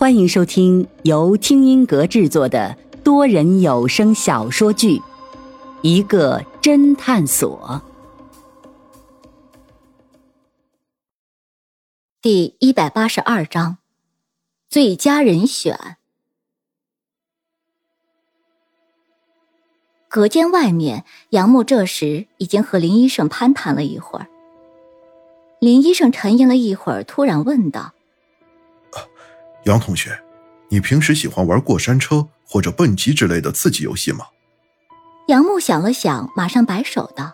欢迎收听由听音阁制作的多人有声小说剧《一个侦探所》第一百八十二章：最佳人选。隔间外面，杨木这时已经和林医生攀谈了一会儿。林医生沉吟了一会儿，突然问道。杨同学，你平时喜欢玩过山车或者蹦极之类的刺激游戏吗？杨木想了想，马上摆手道：“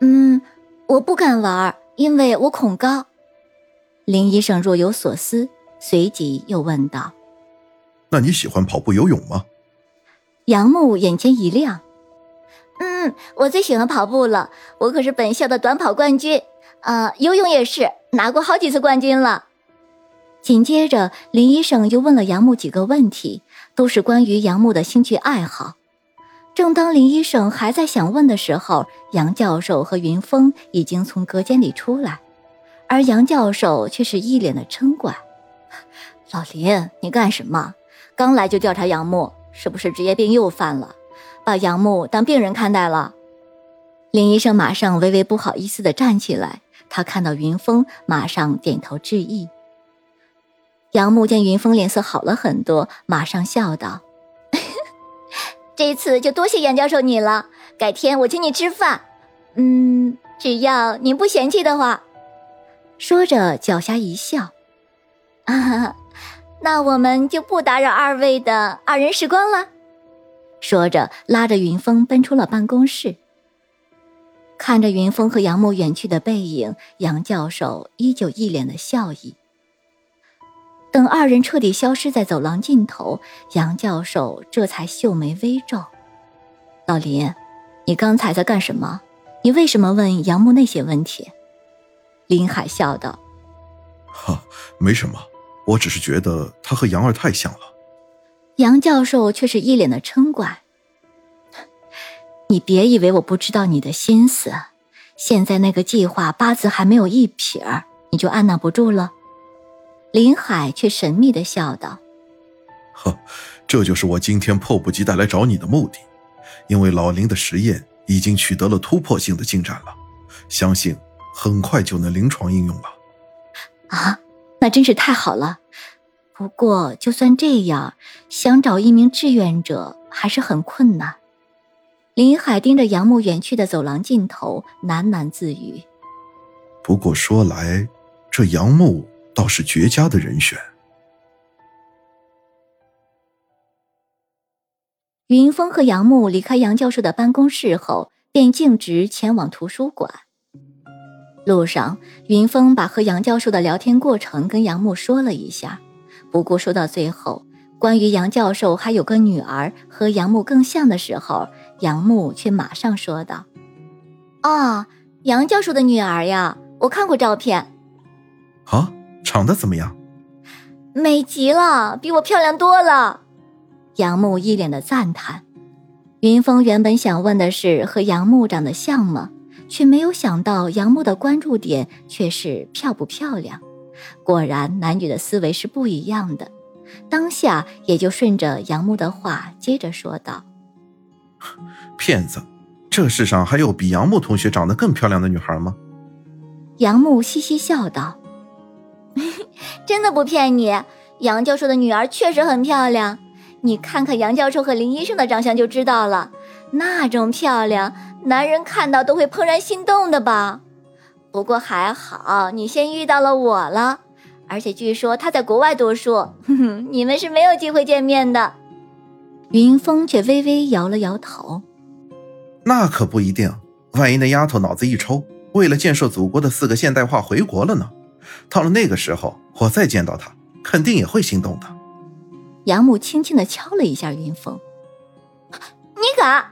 嗯，我不敢玩，因为我恐高。”林医生若有所思，随即又问道：“那你喜欢跑步、游泳吗？”杨木眼前一亮：“嗯，我最喜欢跑步了，我可是本校的短跑冠军，啊，游泳也是拿过好几次冠军了。”紧接着，林医生又问了杨木几个问题，都是关于杨木的兴趣爱好。正当林医生还在想问的时候，杨教授和云峰已经从隔间里出来，而杨教授却是一脸的嗔怪：“老林，你干什么？刚来就调查杨木，是不是职业病又犯了？把杨木当病人看待了？”林医生马上微微不好意思地站起来，他看到云峰，马上点头致意。杨木见云峰脸色好了很多，马上笑道：“ 这次就多谢杨教授你了，改天我请你吃饭。嗯，只要您不嫌弃的话。”说着狡黠一笑：“啊，那我们就不打扰二位的二人时光了。”说着拉着云峰奔出了办公室。看着云峰和杨木远去的背影，杨教授依旧一脸的笑意。等二人彻底消失在走廊尽头，杨教授这才秀眉微皱：“老林，你刚才在干什么？你为什么问杨木那些问题？”林海笑道：“哈，没什么，我只是觉得他和杨二太像了。”杨教授却是一脸的嗔怪：“你别以为我不知道你的心思，现在那个计划八字还没有一撇儿，你就按捺不住了。”林海却神秘的笑道：“呵，这就是我今天迫不及待来找你的目的，因为老林的实验已经取得了突破性的进展了，相信很快就能临床应用了。”啊，那真是太好了。不过就算这样，想找一名志愿者还是很困难。林海盯着杨木远去的走廊尽头，喃喃自语：“不过说来，这杨木……”倒是绝佳的人选。云峰和杨木离开杨教授的办公室后，便径直前往图书馆。路上，云峰把和杨教授的聊天过程跟杨木说了一下。不过说到最后，关于杨教授还有个女儿和杨木更像的时候，杨木却马上说道：“啊，杨教授的女儿呀，我看过照片。”啊。长得怎么样？美极了，比我漂亮多了。杨木一脸的赞叹。云峰原本想问的是和杨木长得像吗？却没有想到杨木的关注点却是漂不漂亮。果然，男女的思维是不一样的。当下也就顺着杨木的话接着说道：“骗子，这世上还有比杨木同学长得更漂亮的女孩吗？”杨木嘻嘻笑道。真的不骗你，杨教授的女儿确实很漂亮。你看看杨教授和林医生的长相就知道了，那种漂亮，男人看到都会怦然心动的吧？不过还好，你先遇到了我了，而且据说他在国外读书，哼哼，你们是没有机会见面的。云峰却微微摇了摇头，那可不一定，万一那丫头脑子一抽，为了建设祖国的四个现代化回国了呢？到了那个时候，我再见到他，肯定也会心动的。杨木轻轻的敲了一下云峰，你敢？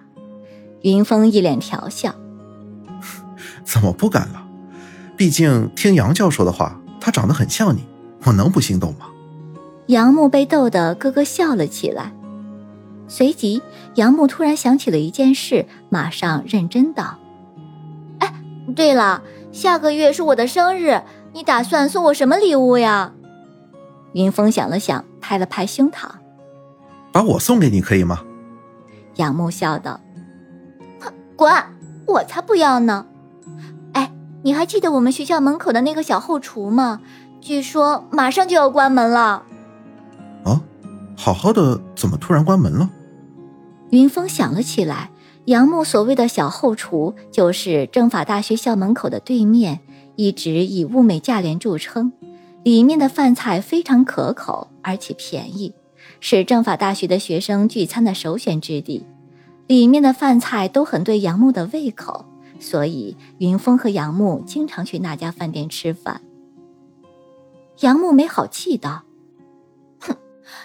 云峰一脸调笑，怎么不敢了？毕竟听杨教授的话，他长得很像你，我能不心动吗？杨木被逗得咯咯笑了起来，随即杨木突然想起了一件事，马上认真道：“哎，对了，下个月是我的生日。”你打算送我什么礼物呀？云峰想了想，拍了拍胸膛：“把我送给你可以吗？”杨木笑道：“哼，滚！我才不要呢！哎，你还记得我们学校门口的那个小后厨吗？据说马上就要关门了。”啊，好好的，怎么突然关门了？云峰想了起来，杨木所谓的小后厨，就是政法大学校门口的对面，一直以物美价廉著称。里面的饭菜非常可口，而且便宜，是政法大学的学生聚餐的首选之地。里面的饭菜都很对杨木的胃口，所以云峰和杨木经常去那家饭店吃饭。杨木没好气道：“哼，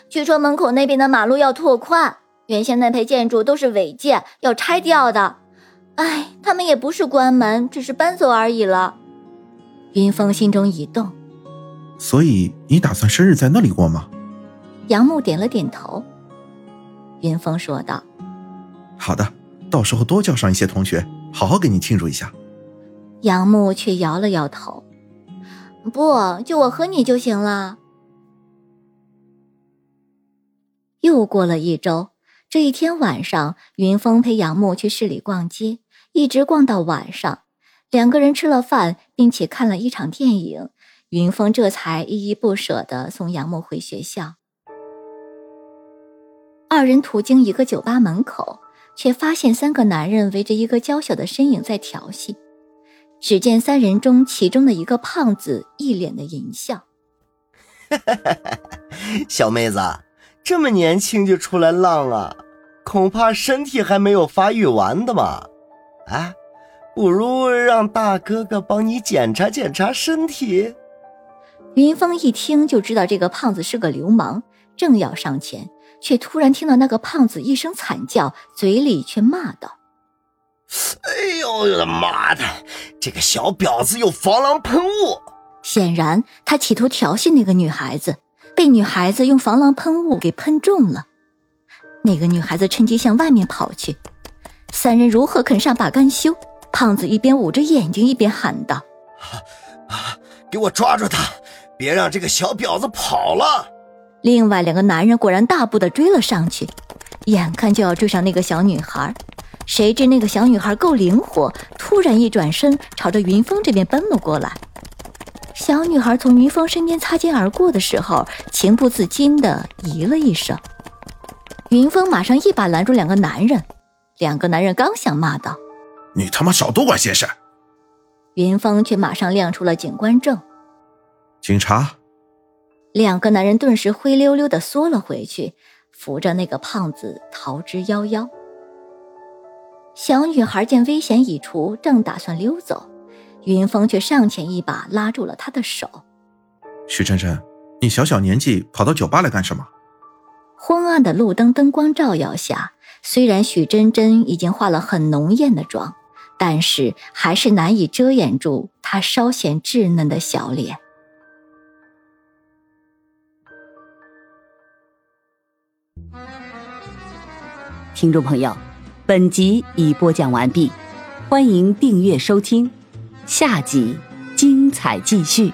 据说门口那边的马路要拓宽，原先那排建筑都是违建，要拆掉的。哎，他们也不是关门，只是搬走而已了。”云峰心中一动。所以你打算生日在那里过吗？杨木点了点头。云峰说道：“好的，到时候多叫上一些同学，好好给你庆祝一下。”杨木却摇了摇头：“不，就我和你就行了。”又过了一周，这一天晚上，云峰陪杨木去市里逛街，一直逛到晚上。两个人吃了饭，并且看了一场电影。云峰这才依依不舍地送杨木回学校。二人途经一个酒吧门口，却发现三个男人围着一个娇小的身影在调戏。只见三人中，其中的一个胖子一脸的淫笑：“ 小妹子，这么年轻就出来浪啊，恐怕身体还没有发育完的嘛。哎，不如让大哥哥帮你检查检查身体。”云峰一听就知道这个胖子是个流氓，正要上前，却突然听到那个胖子一声惨叫，嘴里却骂道：“哎呦我的妈的，这个小婊子有防狼喷雾！”显然他企图调戏那个女孩子，被女孩子用防狼喷雾给喷中了。那个女孩子趁机向外面跑去，三人如何肯善罢甘休？胖子一边捂着眼睛，一边喊道：“啊，给我抓住他！”别让这个小婊子跑了！另外两个男人果然大步的追了上去，眼看就要追上那个小女孩，谁知那个小女孩够灵活，突然一转身，朝着云峰这边奔了过来。小女孩从云峰身边擦肩而过的时候，情不自禁的咦了一声。云峰马上一把拦住两个男人，两个男人刚想骂道：“你他妈少多管闲事！”云峰却马上亮出了警官证。警察，两个男人顿时灰溜溜的缩了回去，扶着那个胖子逃之夭夭。小女孩见危险已除，正打算溜走，云峰却上前一把拉住了她的手。许真真，你小小年纪跑到酒吧来干什么？昏暗的路灯灯光照耀下，虽然许真真已经化了很浓艳的妆，但是还是难以遮掩住他稍显稚嫩的小脸。听众朋友，本集已播讲完毕，欢迎订阅收听，下集精彩继续。